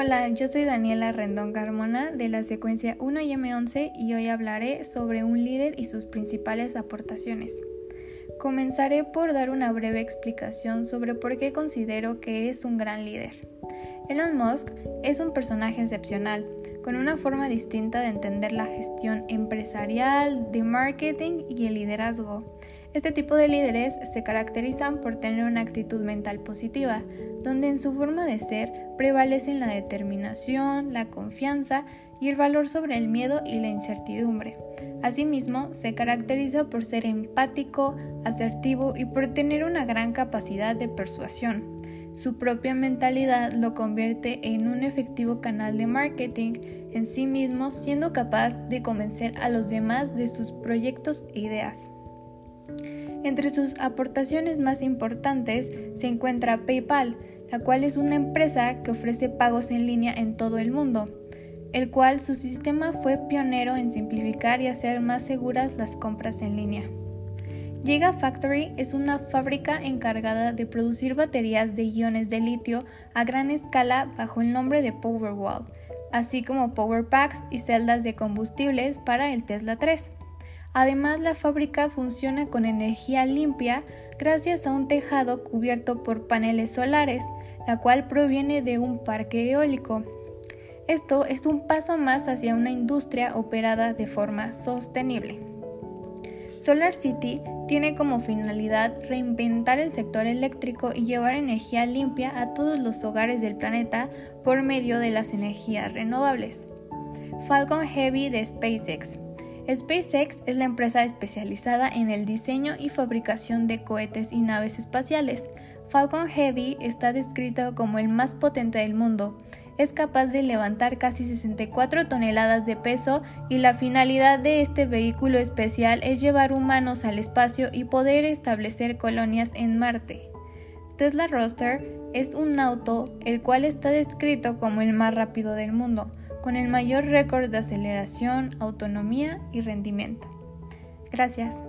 Hola, yo soy Daniela Rendón Carmona de la secuencia 1 y M11 y hoy hablaré sobre un líder y sus principales aportaciones. Comenzaré por dar una breve explicación sobre por qué considero que es un gran líder. Elon Musk es un personaje excepcional, con una forma distinta de entender la gestión empresarial, de marketing y el liderazgo. Este tipo de líderes se caracterizan por tener una actitud mental positiva, donde en su forma de ser prevalecen la determinación, la confianza y el valor sobre el miedo y la incertidumbre. Asimismo, se caracteriza por ser empático, asertivo y por tener una gran capacidad de persuasión. Su propia mentalidad lo convierte en un efectivo canal de marketing en sí mismo, siendo capaz de convencer a los demás de sus proyectos e ideas. Entre sus aportaciones más importantes se encuentra PayPal, la cual es una empresa que ofrece pagos en línea en todo el mundo, el cual su sistema fue pionero en simplificar y hacer más seguras las compras en línea. Gigafactory es una fábrica encargada de producir baterías de iones de litio a gran escala bajo el nombre de Powerwall, así como Power Packs y celdas de combustibles para el Tesla 3. Además, la fábrica funciona con energía limpia gracias a un tejado cubierto por paneles solares, la cual proviene de un parque eólico. Esto es un paso más hacia una industria operada de forma sostenible. Solar City tiene como finalidad reinventar el sector eléctrico y llevar energía limpia a todos los hogares del planeta por medio de las energías renovables. Falcon Heavy de SpaceX. SpaceX es la empresa especializada en el diseño y fabricación de cohetes y naves espaciales. Falcon Heavy está descrito como el más potente del mundo es capaz de levantar casi 64 toneladas de peso y la finalidad de este vehículo especial es llevar humanos al espacio y poder establecer colonias en Marte. Tesla Roadster es un auto el cual está descrito como el más rápido del mundo, con el mayor récord de aceleración, autonomía y rendimiento. Gracias.